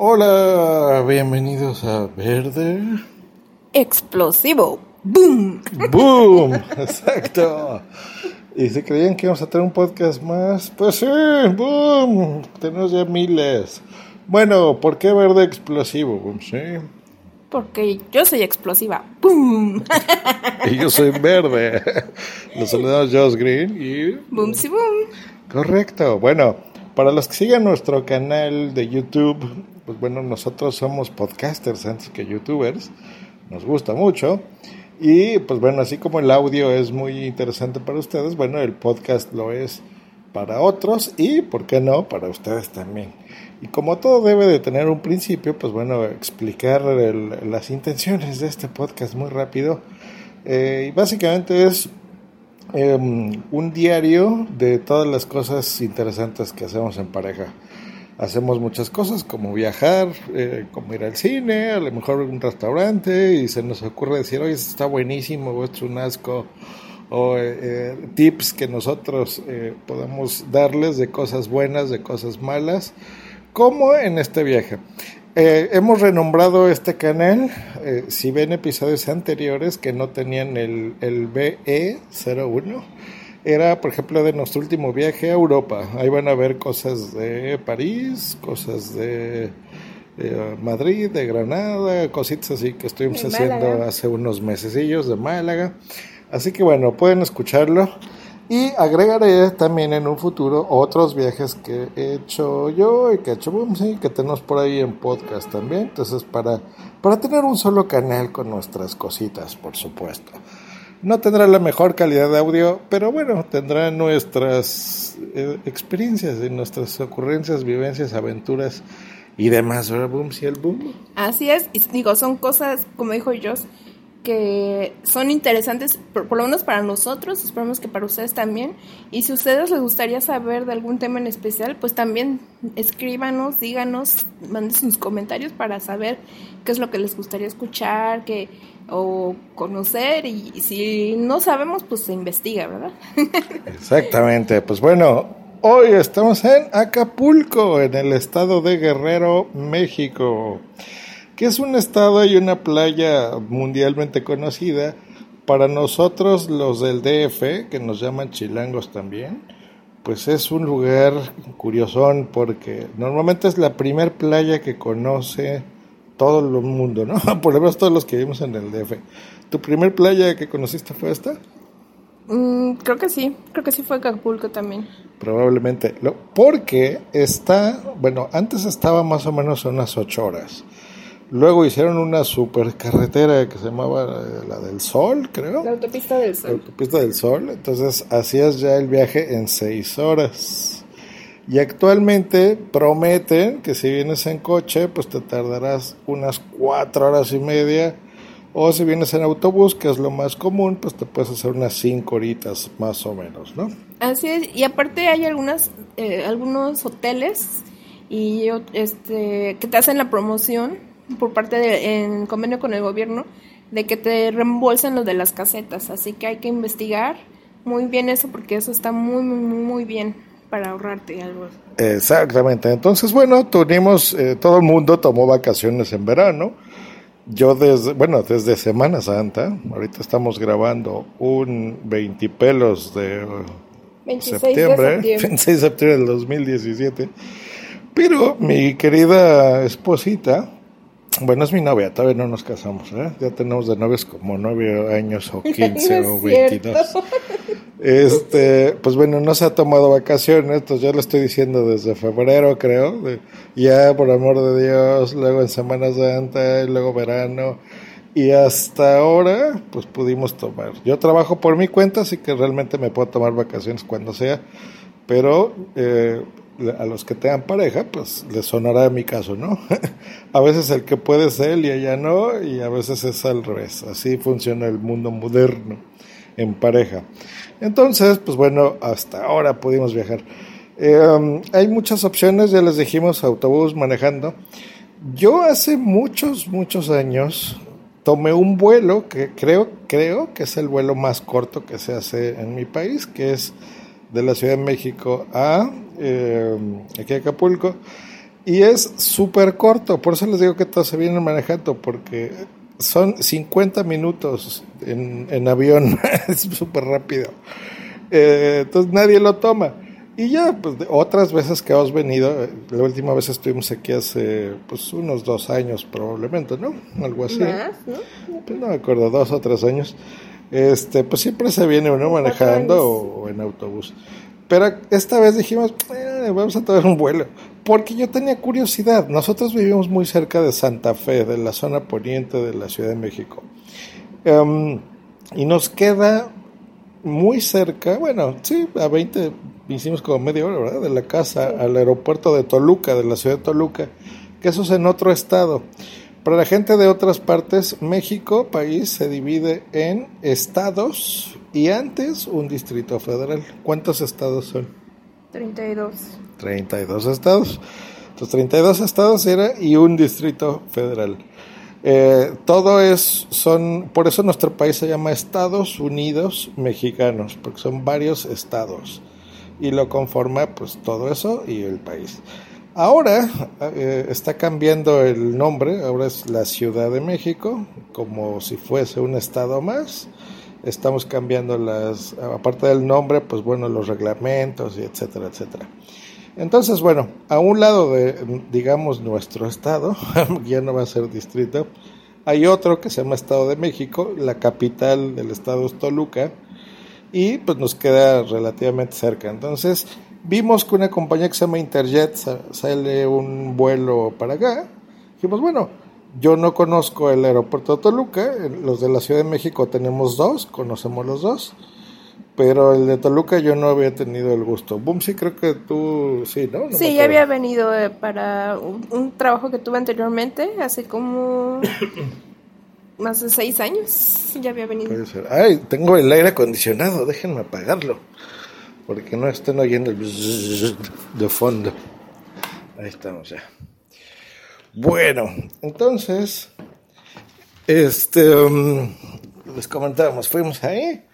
Hola, bienvenidos a Verde. Explosivo. ¡Boom! ¡Boom! Exacto. Y si creían que íbamos a tener un podcast más, pues sí, ¡boom! Tenemos ya miles. Bueno, ¿por qué Verde Explosivo? Boom, sí. Porque yo soy explosiva. ¡Boom! Y yo soy verde. Los saludamos Josh Green y... ¡Boom, sí, boom! Correcto. Bueno, para los que sigan nuestro canal de YouTube, pues bueno, nosotros somos podcasters antes que youtubers. Nos gusta mucho. Y pues bueno, así como el audio es muy interesante para ustedes, bueno, el podcast lo es para otros y, ¿por qué no?, para ustedes también. Y como todo debe de tener un principio, pues bueno, explicar las intenciones de este podcast muy rápido. Eh, y básicamente es em, un diario de todas las cosas interesantes que hacemos en pareja. Hacemos muchas cosas como viajar, eh, como ir al cine, a lo mejor un restaurante y se nos ocurre decir, oye, está buenísimo o esto es un asco. O eh, eh, tips que nosotros eh, podamos darles de cosas buenas, de cosas malas, como en este viaje. Eh, hemos renombrado este canal. eh, si ven episodios anteriores que no tenían el, el BE01, era por ejemplo de nuestro último viaje a Europa. Ahí van a ver cosas de París, cosas de eh, Madrid, de Granada, cositas así que estuvimos haciendo hace unos mesecillos de Málaga. Así que bueno, pueden escucharlo. Y agregaré también en un futuro otros viajes que he hecho yo y que he hecho Bumsy, que tenemos por ahí en podcast también. Entonces, para, para tener un solo canal con nuestras cositas, por supuesto. No tendrá la mejor calidad de audio, pero bueno, tendrá nuestras eh, experiencias y nuestras ocurrencias, vivencias, aventuras y demás, ¿verdad, Bumsy? El boom. Así es, y digo, son cosas, como dijo Joss, que son interesantes, por, lo menos para nosotros, esperamos que para ustedes también. Y si a ustedes les gustaría saber de algún tema en especial, pues también escríbanos, díganos, manden sus comentarios para saber qué es lo que les gustaría escuchar, que o conocer y si no sabemos pues se investiga, ¿verdad? Exactamente, pues bueno, hoy estamos en Acapulco, en el estado de Guerrero, México, que es un estado y una playa mundialmente conocida. Para nosotros, los del DF, que nos llaman chilangos también, pues es un lugar curiosón porque normalmente es la primer playa que conoce todo el mundo, ¿no? Por lo menos todos los que vivimos en el DF. ¿Tu primer playa que conociste fue esta? Mm, creo que sí, creo que sí fue Acapulco también. Probablemente. Porque está, bueno, antes estaba más o menos unas ocho horas. Luego hicieron una supercarretera que se llamaba eh, la del Sol, creo. La autopista del La Sol. autopista del Sol. Entonces hacías ya el viaje en seis horas. Y actualmente prometen que si vienes en coche, pues te tardarás unas cuatro horas y media. O si vienes en autobús, que es lo más común, pues te puedes hacer unas cinco horitas más o menos, ¿no? Así es, y aparte hay algunas, eh, algunos hoteles y este que te hacen la promoción por parte de, en convenio con el gobierno de que te reembolsen lo de las casetas, así que hay que investigar muy bien eso porque eso está muy muy muy, bien para ahorrarte algo. Exactamente. Entonces, bueno, tuvimos, eh, todo el mundo tomó vacaciones en verano. Yo desde, bueno, desde Semana Santa, ahorita estamos grabando un 20 pelos de 26 septiembre, de septiembre. 26 de septiembre del 2017. Pero mi querida esposita, bueno, es mi novia, todavía no nos casamos, ¿eh? Ya tenemos de novios como 9 años o 15 No o es 22. cierto. Este, pues bueno, no se ha tomado vacaciones, entonces yo lo estoy diciendo desde febrero, creo. de- ya, por amor de Dios, luego en Semana Santa, y luego verano. Y hasta ahora, pues pudimos tomar. Yo trabajo por mi cuenta, así que realmente me puedo tomar vacaciones cuando sea. Pero eh, a los que tengan pareja, pues les sonará mi caso, ¿no? a veces el que puede es él y ella no, y a veces es al revés. Así funciona el mundo moderno en pareja. Entonces, pues bueno, hasta ahora pudimos viajar. Um, hay muchas opciones, ya les dijimos, autobús, manejando. Yo hace muchos, muchos años tomé un vuelo que creo, creo que es el vuelo más corto que se hace en mi país, que es de la Ciudad de México a eh, aquí a Acapulco. Y es súper corto, por eso les digo que todos se vienen manejando, porque son 50 minutos en, en avión, es súper rápido. Eh, entonces nadie lo toma. Y ya, pues otras veces que hemos venido, eh, la última vez estuvimos aquí hace pues unos dos años probablemente, ¿no? Algo así. Más, ¿no? Pues no me acuerdo, dos o tres años. Este, pues siempre se viene uno manejando o, o en autobús. Pero esta vez dijimos, eh, vamos a tomar un vuelo. Porque yo tenía curiosidad. Nosotros vivimos muy cerca de Santa Fe, de la zona poniente de la Ciudad de México. Em, y nos queda muy cerca, bueno, sí, a 20, hicimos como media hora, ¿verdad? De la casa al aeropuerto de Toluca, de la ciudad de Toluca, que eso es en otro estado. Para la gente de otras partes, México, país, se divide en estados y antes un distrito federal. ¿Cuántos estados son? 32. 32 estados. Entonces, 32 estados era y un distrito federal. Eh, todo es, son, por eso nuestro país se llama Estados Unidos Mexicanos, porque son varios estados y lo conforma pues todo eso y el país. Ahora eh, está cambiando el nombre, ahora es la Ciudad de México, como si fuese un estado más. Estamos cambiando las, aparte del nombre, pues bueno, los reglamentos y etcétera, etcétera. Entonces, bueno, a un lado de, digamos, nuestro estado, ya no va a ser distrito, hay otro que se llama Estado de México, la capital del estado es Toluca, y pues nos queda relativamente cerca. Entonces, vimos que una compañía que se llama Interjet sale un vuelo para acá. Dijimos, bueno, yo no conozco el aeropuerto de Toluca, los de la Ciudad de México tenemos dos, conocemos los dos, pero el de Toluca yo no había tenido el gusto. Boom, sí, creo que tú, sí, ¿no? no sí, ya había venido eh, para un, un, trabajo que tuve anteriormente, hace como más de seis años, ya había venido. Puede ser. Ay, tengo el aire acondicionado, déjenme apagarlo, porque no estén oyendo el de fondo. Ahí estamos ya. Bueno, entonces, este, um, les comentábamos, fuimos ahí.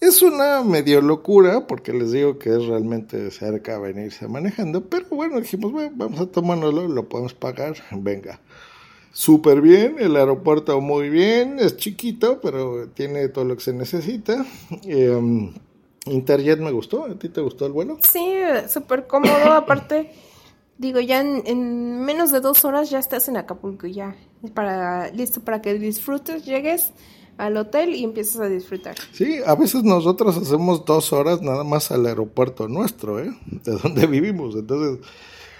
Es una medio locura, porque les digo que es realmente cerca venirse manejando, pero bueno, dijimos, bueno, vamos a tomárnoslo, lo podemos pagar, venga. Súper bien, el aeropuerto muy bien, es chiquito, pero tiene todo lo que se necesita. Eh, Interjet me gustó, ¿a ti te gustó el vuelo? Sí, súper cómodo, aparte digo, ya en, en, menos de dos horas ya estás en Acapulco, ya para listo para que disfrutes, llegues al hotel y empieces a disfrutar. Sí, a veces nosotros hacemos dos horas nada más al aeropuerto nuestro, ¿eh? De donde vivimos. Entonces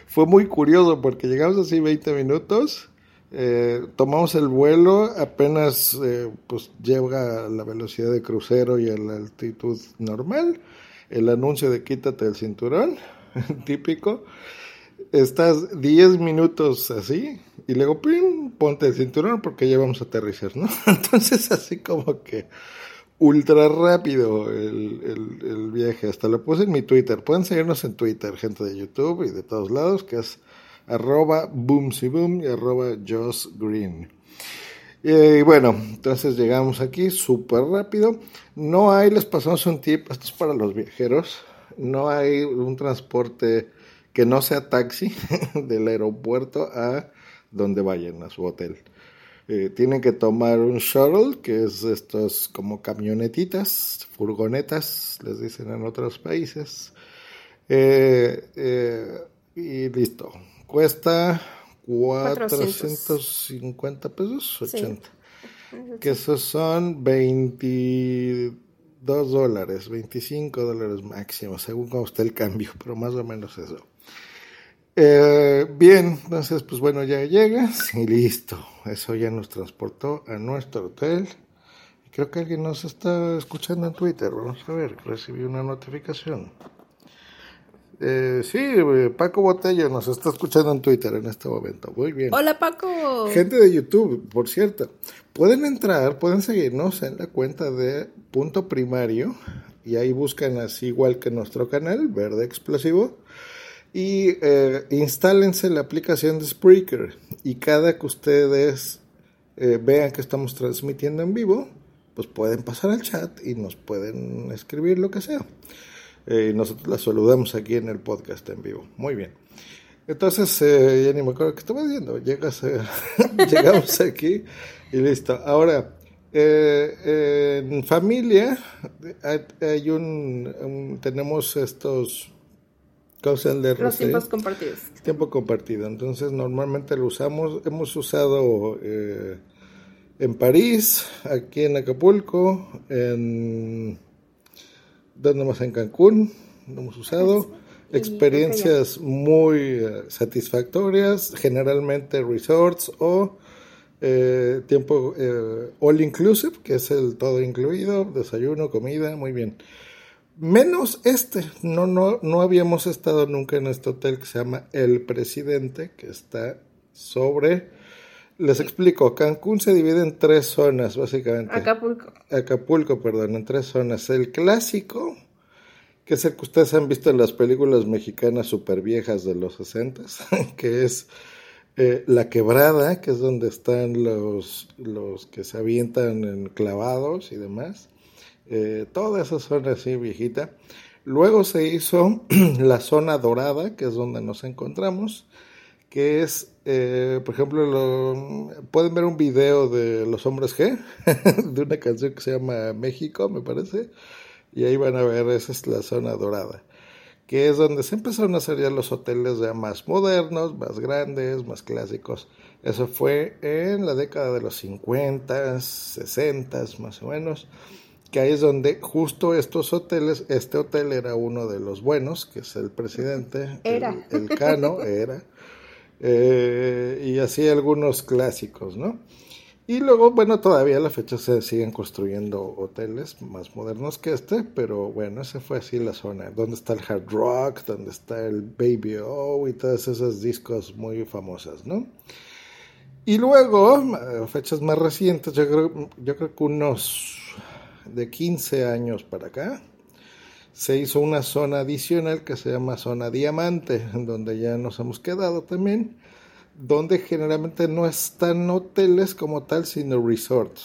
fue muy curioso porque llegamos así 20 minutos. Eh, tomamos el vuelo, apenas eh, pues llega a la velocidad de crucero y a la altitud normal, el anuncio de quítate el cinturón, típico, estás 10 minutos así y luego ¡pim! ponte el cinturón porque ya vamos a aterrizar, ¿no? Entonces así como que ultra rápido el, el, el, viaje, hasta lo puse en mi Twitter, pueden seguirnos en Twitter, gente de YouTube y de todos lados, que es arroba boomsyboom y arroba Joss Green. Y bueno, entonces llegamos aquí súper rápido. No hay, les pasamos un tip, esto es para los viajeros, no hay un transporte que no sea taxi del aeropuerto a donde vayan, a su hotel. Eh, tienen que tomar un shuttle, que es estos como camionetitas, furgonetas, les dicen en otros países. Eh, eh, y listo. Cuesta 450 pesos, 80. Sí. Que esos son 22 dólares, 25 dólares máximo, según cómo esté el cambio, pero más o menos eso. Eh, bien, entonces, pues bueno, ya llegas y listo. Eso ya nos transportó a nuestro hotel. Creo que alguien nos está escuchando en Twitter. Vamos a ver, recibí una notificación. Eh, sí, Paco Botella nos está escuchando en Twitter en este momento. Muy bien. Hola, Paco. Gente de YouTube, por cierto. Pueden entrar, pueden seguirnos en la cuenta de Punto Primario. Y ahí buscan así igual que nuestro canal, Verde Explosivo y eh, instálense la aplicación de Spreaker y cada que ustedes eh, vean que estamos transmitiendo en vivo, pues pueden pasar al chat y nos pueden escribir lo que sea. Eh, nosotros la saludamos aquí en el podcast en vivo. Muy bien. Entonces, eh, ya ni me acuerdo qué estaba diciendo. Llegas, eh, llegamos aquí y listo. Ahora, eh, en familia hay, un, tenemos estos cosas de Los tiempos compartidos. Tiempo compartido. Entonces, normalmente lo usamos, hemos usado en París, aquí en Acapulco, en ¿dónde más? En Cancún, lo hemos usado experiencias muy eh, satisfactorias, generalmente resorts o eh, tiempo eh, all inclusive, que es el todo incluido, desayuno, comida, muy bien. Menos este, no, no, no habíamos estado nunca en este hotel que se llama El Presidente, que está sobre, les explico, Cancún se divide en tres zonas, básicamente. Acapulco. Acapulco, perdón, en tres zonas. El clásico, que es el que ustedes han visto en las películas mexicanas super viejas de los 60, que es eh, La Quebrada, que es donde están los, los que se avientan en clavados y demás. Eh, toda esa zona así viejita. Luego se hizo la zona dorada, que es donde nos encontramos, que es, eh, por ejemplo, lo, pueden ver un video de Los Hombres G, de una canción que se llama México, me parece y ahí van a ver, esa es la zona dorada, que es donde se empezaron a hacer ya los hoteles ya más modernos, más grandes, más clásicos. Eso fue en la década de los 50, 60 más o menos, que ahí es donde justo estos hoteles, este hotel era uno de los buenos, que es el presidente, era. El, Cano, era, eh, y así algunos clásicos, ¿no? Y luego, bueno, todavía a la fecha se siguen construyendo hoteles más modernos que este, pero bueno, esa fue así la zona, donde está el hard rock, donde está el Baby O y todas esas discos muy famosas, ¿no? Y luego, fechas más recientes, yo creo, yo creo que unos de 15 años para acá, se hizo una zona adicional que se llama zona diamante, donde ya nos hemos quedado también donde generalmente no están hoteles como tal, sino resorts.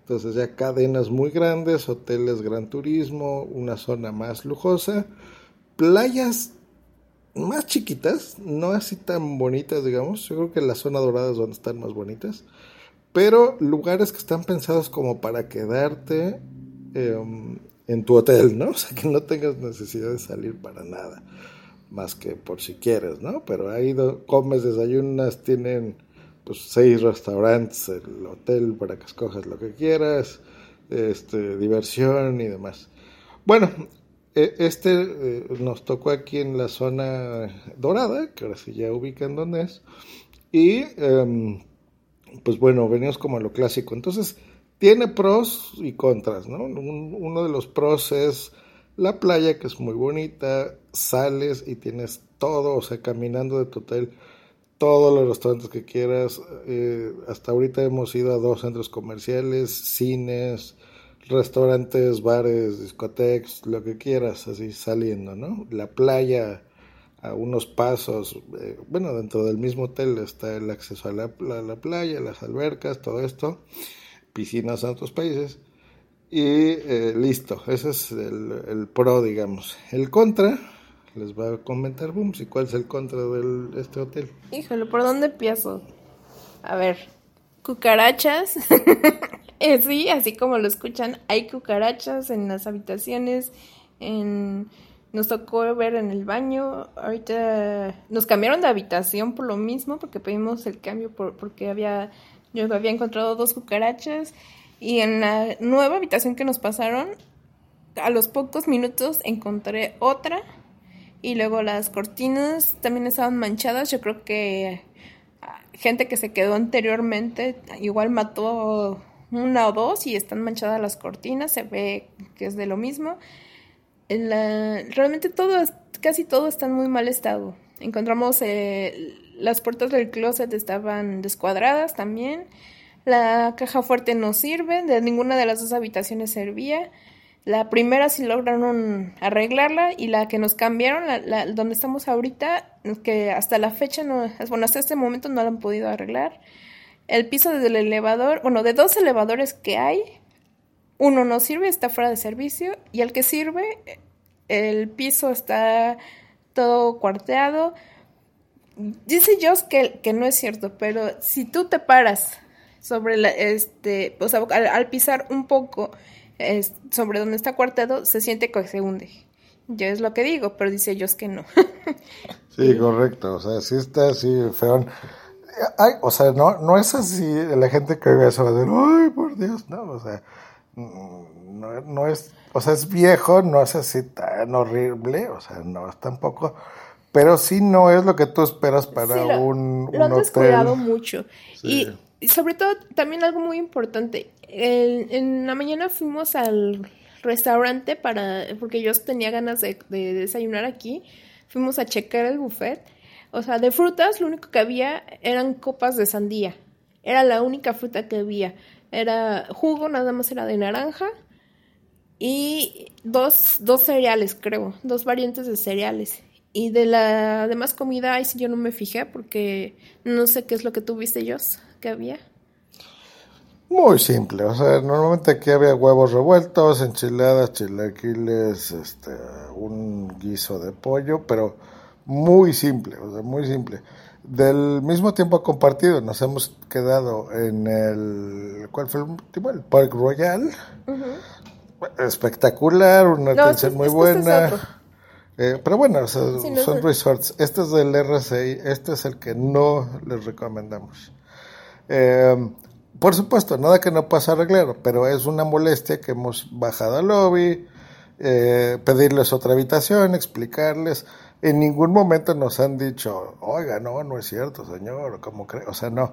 Entonces ya cadenas muy grandes, hoteles gran turismo, una zona más lujosa, playas más chiquitas, no así tan bonitas, digamos. Yo creo que la zona dorada es donde están más bonitas, pero lugares que están pensados como para quedarte em, en tu hotel, ¿no? O sea, que no tengas necesidad de salir para nada más que por si quieres, ¿no? Pero ahí comes, desayunas, tienen pues seis restaurantes, el hotel para que escojas lo que quieras, este, diversión y demás. Bueno, e, este eh, nos tocó aquí en la zona dorada, que ahora sí ya ubican dónde es, y em, pues bueno, venimos como a lo clásico. Entonces, tiene pros y contras, ¿no? uno de los pros es la playa, que es muy bonita, sales y tienes todo, o sea, caminando de tu hotel, todos los restaurantes que quieras. Eh, hasta ahorita hemos ido a dos centros comerciales, cines, restaurantes, bares, discotecas, lo que quieras, así saliendo, ¿no? La playa a unos pasos, eh, bueno, dentro del mismo hotel está el acceso a la, la playa, las albercas, todo esto, piscinas en otros países. Y eh, listo, ese es el, pro, digamos. El contra, les va a comentar Booms, ¿y cuál es el contra de este hotel? Híjole, ¿por dónde empiezo? A ver, cucarachas. Eh, sí, así como lo escuchan, hay cucarachas en las habitaciones, en... Nos tocó ver en el baño, ahorita nos cambiaron de habitación por lo mismo, porque pedimos el cambio por, porque había, yo había encontrado dos cucarachas y en la nueva habitación que nos pasaron, a los pocos minutos encontré otra. Y luego las cortinas también estaban manchadas. Yo creo que ah, gente que se quedó anteriormente igual mató una o dos y están manchadas las cortinas. Se ve que es de lo mismo. realmente todo, casi todo está en muy mal estado. Encontramos las puertas del closet estaban descuadradas también. La caja fuerte no sirve, de ninguna de las dos habitaciones servía. La primera sí lograron arreglarla y la que nos cambiaron, la, donde estamos ahorita, que hasta la fecha no, bueno, hasta este momento no la han podido arreglar. El piso del elevador, bueno, de dos elevadores que hay, uno no sirve, está fuera de servicio y el que sirve, el piso está todo cuarteado, dice Joss que, que no es cierto, pero si tú te paras sobre la, este, o sea, al, pisar un poco sobre donde está cuarteado, se siente que se hunde. Yo es lo que digo, pero dice Joss que no. sí, correcto, o sea, sí está así. Ay, o sea, no, no es así, la gente que ve eso va a decir, ay, por Dios, no, o sea, mm, no, no es, o sea, es viejo, no es así tan horrible, o sea, no es tampoco pero sí no es lo que tú esperas para un, lo han descuidado mucho. Y, sobre todo, también algo muy importante. en la mañana fuimos al restaurante para porque yo tenía ganas de, desayunar aquí. Fuimos a checar el buffet. O sea, de frutas, lo único que había eran copas de sandía. Era la única fruta que había. Era jugo, nada más era de naranja. Y dos, dos cereales, creo. Dos variantes de cereales. Y de la demás comida, ahí sí yo no me fijé porque no sé qué es lo que tú viste, Jos, que había. Muy simple, o sea, normalmente aquí había huevos revueltos, enchiladas, chilaquiles, este, un guiso de pollo, pero muy simple, o sea, muy simple. Del mismo tiempo compartido, nos hemos quedado en el, ¿cuál fue el último? El Park Royal. Espectacular, una atención muy buena. Eh, pero bueno, son resorts. Este es del RCI, este es el que no les recomendamos. Eh, por supuesto, nada que no pasa arreglar, pero es una molestia que hemos bajado al lobby, eh, pedirles otra habitación, explicarles. En ningún momento nos han dicho, oiga, no, no es cierto, señor, ¿cómo cree? O sea, no.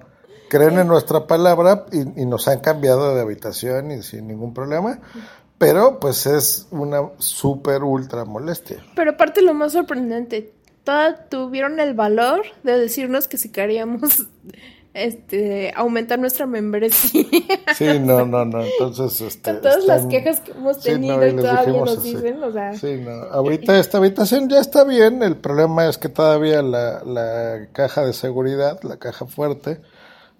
Creen en nuestra palabra y, y, nos han cambiado de habitación y sin ningún problema. Pero pues es una súper ultra molestia. Pero aparte lo más sorprendente, todas tuvieron el valor de decirnos que si queríamos este aumentar nuestra membresía. Sí, no, no, no, entonces este, Con todas las quejas que hemos tenido y, todavía nos dicen, o sea. Sí, no, ahorita esta habitación ya está bien, el problema es que todavía la, la caja de seguridad, la caja fuerte,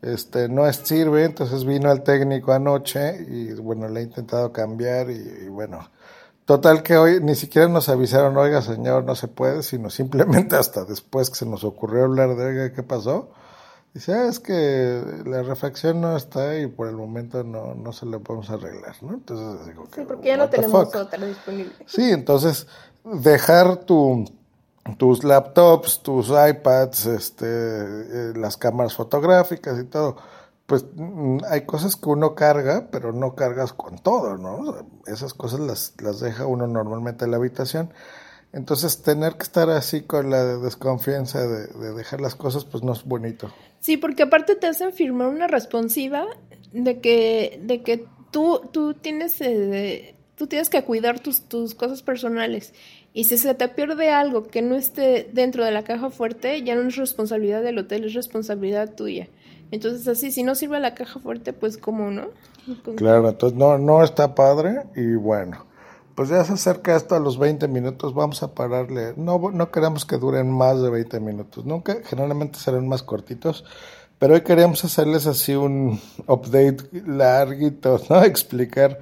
este no sirve, entonces vino el técnico anoche y bueno, le he intentado cambiar y, bueno, total que hoy ni siquiera nos avisaron, oiga señor, no se puede, sino simplemente hasta después que se nos ocurrió hablar de, oiga, ¿qué pasó? Dice, ah, es que la refacción no está y por el momento no, no se la podemos arreglar, ¿no? Entonces digo que... Sí, porque ya no tenemos otra disponible. Sí, entonces dejar tu tus laptops, tus iPads, este, eh, las cámaras fotográficas y todo. Pues mm, hay cosas que uno carga, pero no cargas con todo, ¿no? esas cosas las, las deja uno normalmente en la habitación. Entonces, tener que estar así con la desconfianza de, dejar las cosas, pues no es bonito. Sí, porque aparte te hacen firmar una responsiva de que, de que tú, tú tienes, eh, tú tienes que cuidar tus, tus cosas personales y si se te pierde algo que no esté dentro de la caja fuerte, ya no es responsabilidad del hotel, es responsabilidad tuya. Entonces así, si no sirve la caja fuerte, pues cómo no. Claro, entonces no, no está padre y bueno, pues ya se acerca esto a los 20 minutos, vamos a pararle. No, no queremos que duren más de 20 minutos, nunca, generalmente serán más cortitos, pero hoy queríamos hacerles así un update larguito, ¿no? Explicar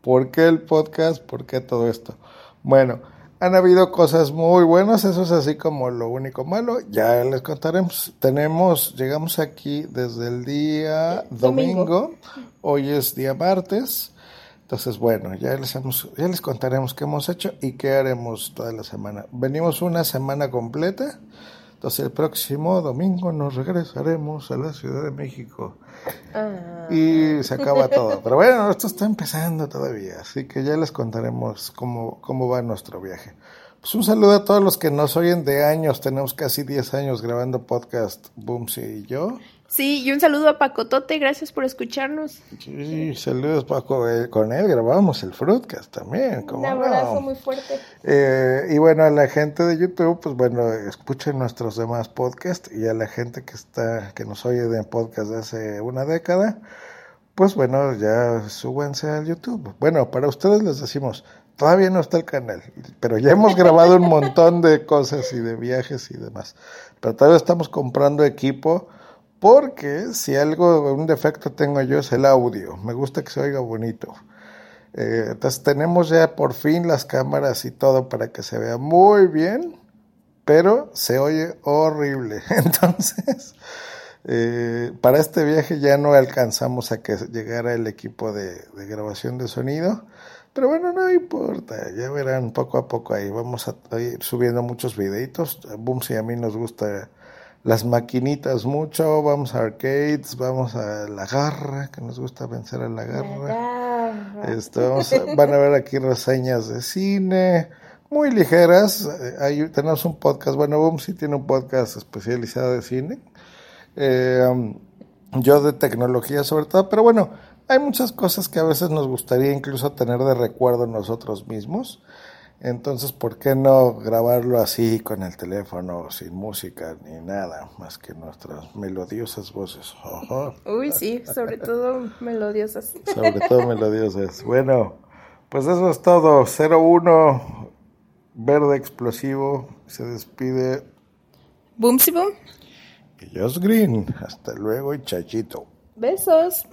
por qué el podcast, por qué todo esto. Bueno, han habido cosas muy buenas, eso es así como lo único malo. Ya les contaremos. Tenemos, llegamos aquí desde el día domingo. Hoy es día martes. Entonces, bueno, ya les, hemos, ya les contaremos qué hemos hecho y qué haremos toda la semana. Venimos una semana completa. Entonces, el próximo domingo nos regresaremos a la Ciudad de México. Ah. Y se acaba todo. Pero bueno, esto está empezando todavía, así que ya les contaremos cómo, cómo va nuestro viaje. Pues un saludo a todos los que nos oyen de años. Tenemos casi 10 años grabando podcast, Boomsy y yo. Sí, y un saludo a Paco Tote, gracias por escucharnos. Sí, saludos Paco, eh, con él grabamos el Fruitcast también. Un abrazo muy fuerte. Eh, y bueno, a la gente de YouTube, pues bueno, escuchen nuestros demás podcasts y a la gente que está, que nos oye de podcast de hace una década, pues bueno, ya súbanse al YouTube. Bueno, para ustedes les decimos, todavía no está el canal, pero ya hemos grabado un montón de cosas y de viajes y demás. Pero todavía estamos comprando equipo porque si algo, un defecto tengo yo es el audio. Me gusta que se oiga bonito. Eh, entonces tenemos ya por fin las cámaras y todo para que se vea muy bien. pero se oye horrible. Entonces, eh, para este viaje ya no alcanzamos a que llegara el equipo de, grabación de sonido. Pero bueno, no importa, ya verán poco a poco ahí. Vamos a ir subiendo muchos videitos. Boom, si a mí nos gusta las maquinitas mucho, vamos a arcades, vamos a la garra, que nos gusta vencer a la garra. Esto, van a ver aquí reseñas de cine, muy ligeras. Hay, tenemos un podcast, bueno, Boom sí tiene un podcast especializado de cine. Eh, um, yo de tecnología sobre todo, pero bueno, hay muchas cosas que a veces nos gustaría incluso tener de recuerdo nosotros mismos. Entonces, ¿por qué no grabarlo así con el teléfono, sin música ni nada, más que nuestras melodiosas voces? Uy, sí, sobre todo melodiosas. Sobre todo melodiosas. Bueno, pues eso es todo. 01, verde explosivo, se despide. Boomsy Boom. Y Josh Green. Hasta luego y chachito. Besos.